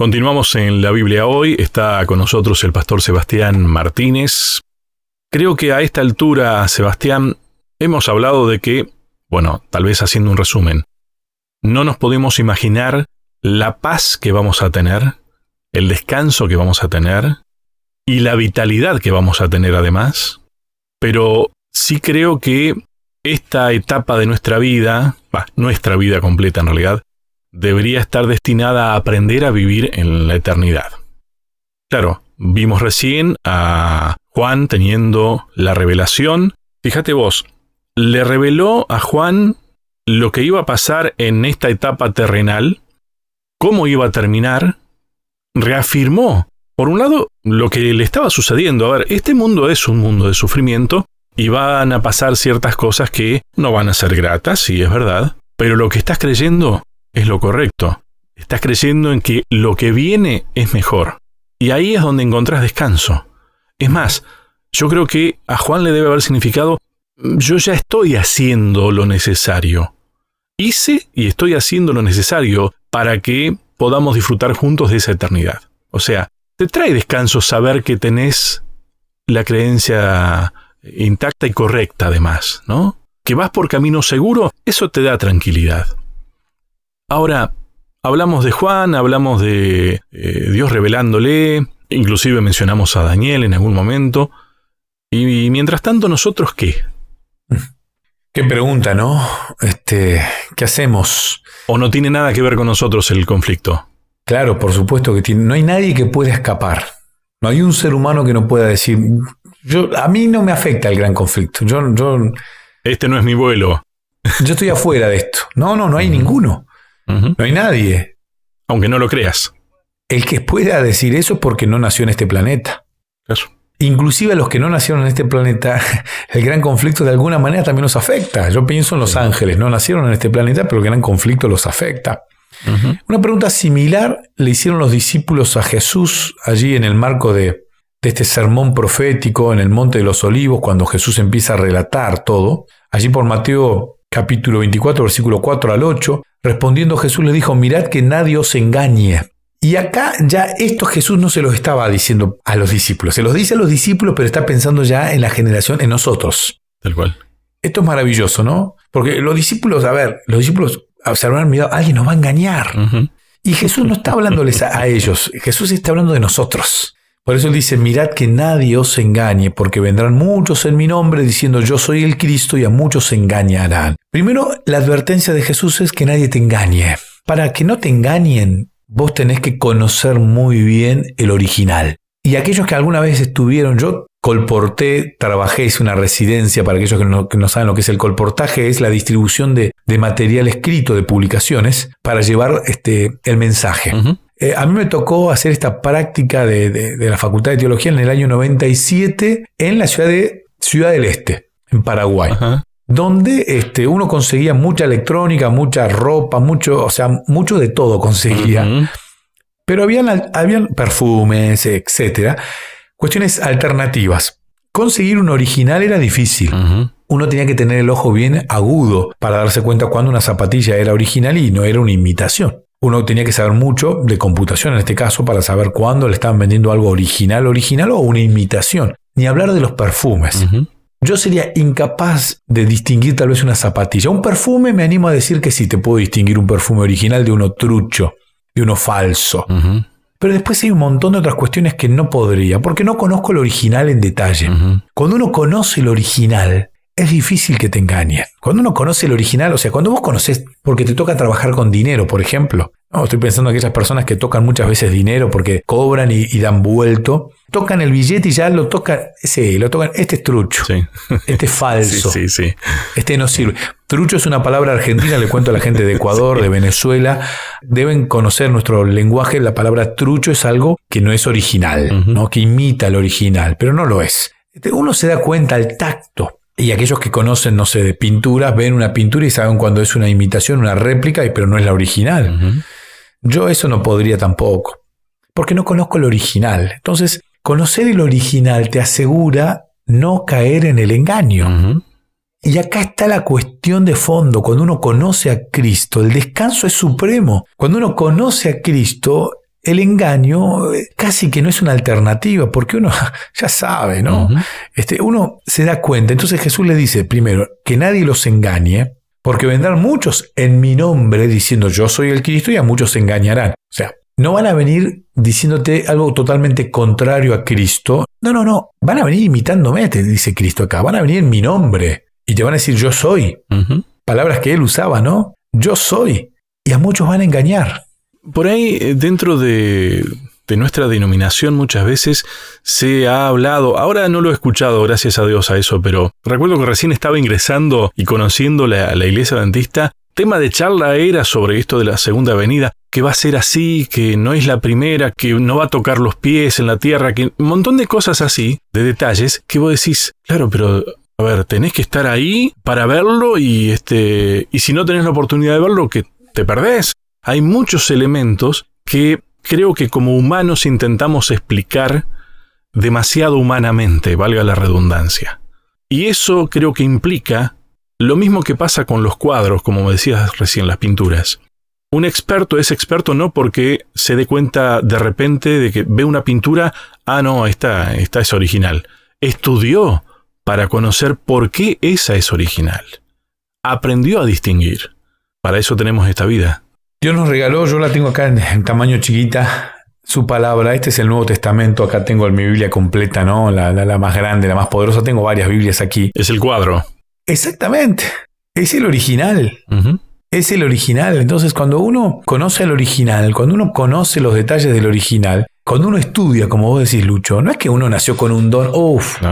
Continuamos en la Biblia hoy. Está con nosotros el pastor Sebastián Martínez. Creo que a esta altura, Sebastián, hemos hablado de que, bueno, tal vez haciendo un resumen, no nos podemos imaginar la paz que vamos a tener, el descanso que vamos a tener y la vitalidad que vamos a tener además. Pero sí creo que esta etapa de nuestra vida, nuestra vida completa en realidad, debería estar destinada a aprender a vivir en la eternidad. Claro, vimos recién a Juan teniendo la revelación. Fíjate vos, le reveló a Juan lo que iba a pasar en esta etapa terrenal, cómo iba a terminar, reafirmó, por un lado, lo que le estaba sucediendo. A ver, este mundo es un mundo de sufrimiento y van a pasar ciertas cosas que no van a ser gratas, sí es verdad, pero lo que estás creyendo es lo correcto. Estás creyendo en que lo que viene es mejor. Y ahí es donde encontrás descanso. Es más, yo creo que a Juan le debe haber significado, yo ya estoy haciendo lo necesario. Hice y estoy haciendo lo necesario para que podamos disfrutar juntos de esa eternidad. O sea, te trae descanso saber que tenés la creencia intacta y correcta además, ¿no? Que vas por camino seguro, eso te da tranquilidad. Ahora, hablamos de Juan, hablamos de eh, Dios revelándole, inclusive mencionamos a Daniel en algún momento. Y, mientras tanto, ¿nosotros qué? Qué pregunta, ¿no? Este, ¿qué hacemos? ¿O no tiene nada que ver con nosotros el conflicto? Claro, por supuesto que tiene. No hay nadie que pueda escapar. No hay un ser humano que no pueda decir, yo, a mí no me afecta el gran conflicto. Yo, yo, este no es mi vuelo. Yo estoy afuera de esto. No, no, no hay ninguno. No hay nadie. Aunque no lo creas. El que pueda decir eso es porque no nació en este planeta. Inclusive a los que no nacieron en este planeta, el gran conflicto de alguna manera también los afecta. Yo pienso en los ángeles, no nacieron en este planeta, pero el gran conflicto los afecta. Una pregunta similar le hicieron los discípulos a Jesús allí en el marco de, de este sermón profético en el Monte de los Olivos, cuando Jesús empieza a relatar todo. Allí por Mateo capítulo 24, versículo 4 al 8, respondiendo Jesús le dijo, mirad que nadie os engañe. Y acá ya esto Jesús no se los estaba diciendo a los discípulos, se los dice a los discípulos, pero está pensando ya en la generación, en nosotros. Tal cual. Esto es maravilloso, ¿no? Porque los discípulos, a ver, los discípulos se habrán mirado, alguien nos va a engañar. Y Jesús no está hablándoles a ellos, Jesús está hablando de nosotros. Por eso dice, mirad que nadie os engañe, porque vendrán muchos en mi nombre diciendo yo soy el Cristo y a muchos se engañarán. Primero, la advertencia de Jesús es que nadie te engañe. Para que no te engañen, vos tenés que conocer muy bien el original. Y aquellos que alguna vez estuvieron, yo colporté, trabajé, hice una residencia para aquellos que no, saben lo que es el colportaje, es la distribución de, material escrito, de publicaciones, para llevar este, el mensaje. Eh, a mí me tocó hacer esta práctica de, la Facultad de Teología en el año 97 en la ciudad de Ciudad del Este, en Paraguay. Donde este, uno conseguía mucha electrónica, mucha ropa, mucho, o sea, mucho de todo conseguía. Pero habían, habían perfumes, etcétera, cuestiones alternativas. Conseguir un original era difícil. Uno tenía que tener el ojo bien agudo para darse cuenta cuando una zapatilla era original y no era una imitación. Uno tenía que saber mucho de computación en este caso para saber cuándo le estaban vendiendo algo original, original o una imitación. Ni hablar de los perfumes. Yo sería incapaz de distinguir tal vez una zapatilla. Un perfume me animo a decir que sí, te puedo distinguir un perfume original de uno trucho, de uno falso. Pero después hay un montón de otras cuestiones que no podría, porque no conozco el original en detalle. Cuando uno conoce el original, es difícil que te engañen. Cuando uno conoce el original, o sea, cuando vos conoces, porque te toca trabajar con dinero, por ejemplo. No, estoy pensando en aquellas personas que tocan muchas veces dinero porque cobran y, dan vuelto. Tocan el billete y ya lo tocan. Sí, lo tocan. Este es trucho. Este es falso. sí, sí, Este no sirve. Trucho es una palabra argentina, le cuento a la gente de Ecuador, de Venezuela. Deben conocer nuestro lenguaje. La palabra trucho es algo que no es original, ¿no? que imita el original, pero no lo es. Este, uno se da cuenta al tacto y aquellos que conocen, no sé, de pinturas, ven una pintura y saben cuando es una imitación, una réplica, pero no es la original. Yo eso no podría tampoco, porque no conozco el original. Entonces, conocer el original te asegura no caer en el engaño. Y acá está la cuestión de fondo. Cuando uno conoce a Cristo, el descanso es supremo. Cuando uno conoce a Cristo, el engaño eh, casi que no es una alternativa, porque uno ya sabe, ¿no? este, uno se da cuenta. Entonces Jesús le dice, primero, que nadie los engañe, porque vendrán muchos en mi nombre diciendo yo soy el Cristo y a muchos se engañarán. O sea, no van a venir diciéndote algo totalmente contrario a Cristo. No, no, no. Van a venir imitándome, te dice Cristo acá. Van a venir en mi nombre y te van a decir yo soy. Palabras que él usaba, ¿no? Yo soy. Y a muchos van a engañar. Por ahí, eh, dentro de, nuestra denominación muchas veces se ha hablado, ahora no lo he escuchado, gracias a Dios a eso, pero recuerdo que recién estaba ingresando y conociendo la, la iglesia adventista, tema de charla era sobre esto de la segunda venida, que va a ser así, que no es la primera, que no va a tocar los pies en la tierra, que un montón de cosas así, de detalles, que vos decís, claro, pero a ver, tenés que estar ahí para verlo y este y si no tenés la oportunidad de verlo que te perdés. Hay muchos elementos que creo que como humanos intentamos explicar demasiado humanamente, valga la redundancia. Y eso creo que implica lo mismo que pasa con los cuadros, como me decías recién, las pinturas. Un experto es experto no porque se dé cuenta de repente de que ve una pintura, ah, no, esta, es original. Estudió para conocer por qué esa es original. Aprendió a distinguir. Para eso tenemos esta vida. Dios nos regaló, yo la tengo acá en, tamaño chiquita, su palabra. Este es el Nuevo Testamento. Acá tengo mi Biblia completa, ¿no? La, la, más grande, la más poderosa. Tengo varias Biblias aquí. Es el cuadro. Exactamente. Es el original. Es el original. Entonces, cuando uno conoce el original, cuando uno conoce los detalles del original, cuando uno estudia, como vos decís, Lucho, no es que uno nació con un don, uff,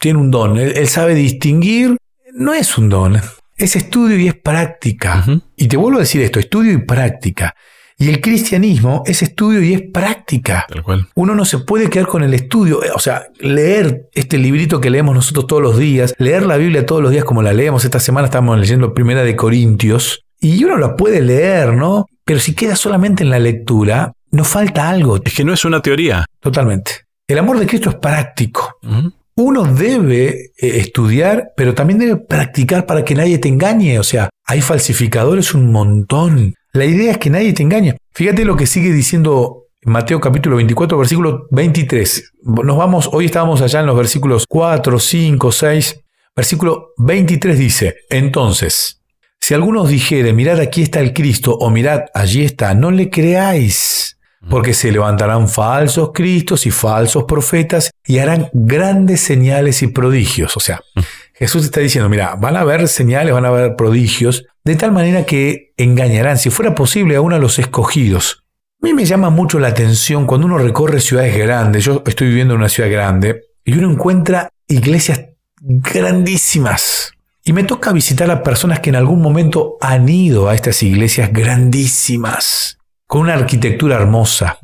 tiene un don, él, sabe distinguir, no es un don, es estudio y es práctica. Y te vuelvo a decir esto, estudio y práctica. Y el cristianismo es estudio y es práctica. Tal cual. Uno no se puede quedar con el estudio, o sea, leer este librito que leemos nosotros todos los días, leer la Biblia todos los días como la leemos. Esta semana estamos leyendo Primera de Corintios y uno la puede leer, ¿no? Pero si queda solamente en la lectura, no falta algo. Es que no es una teoría. Totalmente. El amor de Cristo es práctico. Uno debe eh, estudiar, pero también debe practicar para que nadie te engañe. O sea, hay falsificadores un montón. La idea es que nadie te engañe. Fíjate lo que sigue diciendo Mateo capítulo 24, versículo 23. Nos vamos, hoy estábamos allá en los versículos 4, 5, 6. Versículo 23 dice, entonces, si alguno dijere, mirad aquí está el Cristo, o mirad allí está, no le creáis porque se levantarán falsos cristos y falsos profetas y harán grandes señales y prodigios. O sea, Jesús está diciendo, mira, van a haber señales, van a haber prodigios, de tal manera que engañarán, si fuera posible, a uno de los escogidos. A mí me llama mucho la atención cuando uno recorre ciudades grandes, yo estoy viviendo en una ciudad grande, y uno encuentra iglesias grandísimas. Y me toca visitar a personas que en algún momento han ido a estas iglesias grandísimas con una arquitectura hermosa,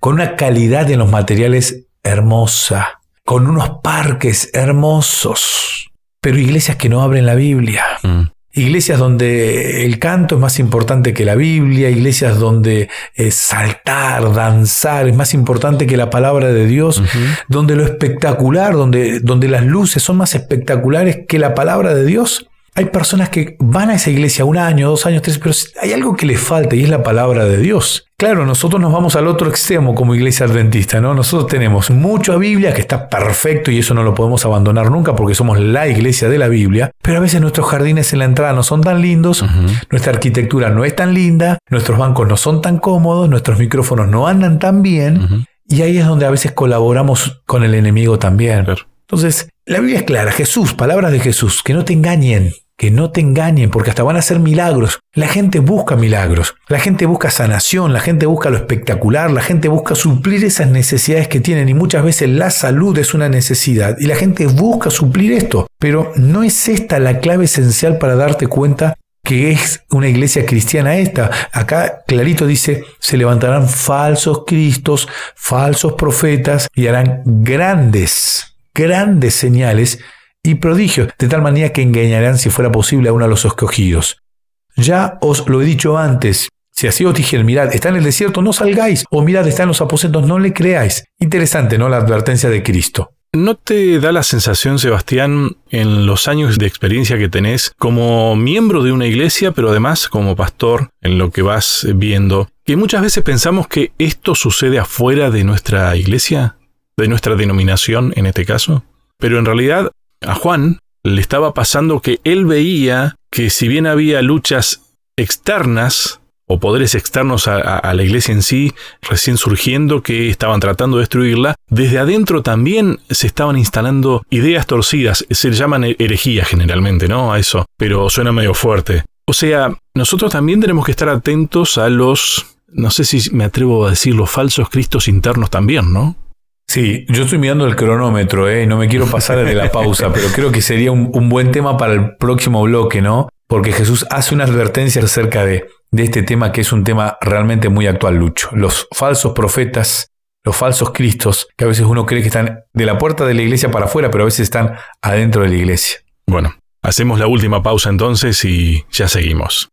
con una calidad en los materiales hermosa, con unos parques hermosos, pero iglesias que no abren la Biblia. Mm. Iglesias donde el canto es más importante que la Biblia, iglesias donde eh, saltar, danzar es más importante que la palabra de Dios, donde lo espectacular, donde, donde las luces son más espectaculares que la palabra de Dios. Hay personas que van a esa iglesia un año, dos años, tres, pero hay algo que les falta y es la palabra de Dios. Claro, nosotros nos vamos al otro extremo como iglesia adventista, ¿no? Nosotros tenemos mucha Biblia que está perfecto y eso no lo podemos abandonar nunca porque somos la iglesia de la Biblia, pero a veces nuestros jardines en la entrada no son tan lindos, nuestra arquitectura no es tan linda, nuestros bancos no son tan cómodos, nuestros micrófonos no andan tan bien y ahí es donde a veces colaboramos con el enemigo también. Entonces, la Biblia es clara, Jesús, palabras de Jesús, que no te engañen, que no te engañen, porque hasta van a ser milagros. La gente busca milagros, la gente busca sanación, la gente busca lo espectacular, la gente busca suplir esas necesidades que tienen y muchas veces la salud es una necesidad y la gente busca suplir esto. Pero no es esta la clave esencial para darte cuenta que es una iglesia cristiana esta. Acá clarito dice, se levantarán falsos cristos, falsos profetas y harán grandes grandes señales y prodigios, de tal manera que engañarán si fuera posible a uno de los escogidos. Ya os lo he dicho antes, si así os dijeron, mirad, está en el desierto, no salgáis, o mirad, está en los aposentos, no le creáis. Interesante, ¿no? La advertencia de Cristo. ¿No te da la sensación, Sebastián, en los años de experiencia que tenés como miembro de una iglesia, pero además como pastor, en lo que vas viendo, que muchas veces pensamos que esto sucede afuera de nuestra iglesia, de nuestra denominación en este caso, pero en realidad a Juan le estaba pasando que él veía que si bien había luchas externas o poderes externos a, la iglesia en sí, recién surgiendo, que estaban tratando de destruirla, desde adentro también se estaban instalando ideas torcidas, se llaman herejías generalmente, ¿no? A eso, pero suena medio fuerte. O sea, nosotros también tenemos que estar atentos a los, no sé si me atrevo a decir, los falsos cristos internos también, ¿no? Sí, yo estoy mirando el cronómetro, ¿eh? no me quiero pasar de la pausa, pero creo que sería un, buen tema para el próximo bloque, ¿no? Porque Jesús hace una advertencia acerca de, de este tema que es un tema realmente muy actual, Lucho. Los falsos profetas, los falsos cristos, que a veces uno cree que están de la puerta de la iglesia para afuera, pero a veces están adentro de la iglesia. Bueno, hacemos la última pausa entonces y ya seguimos.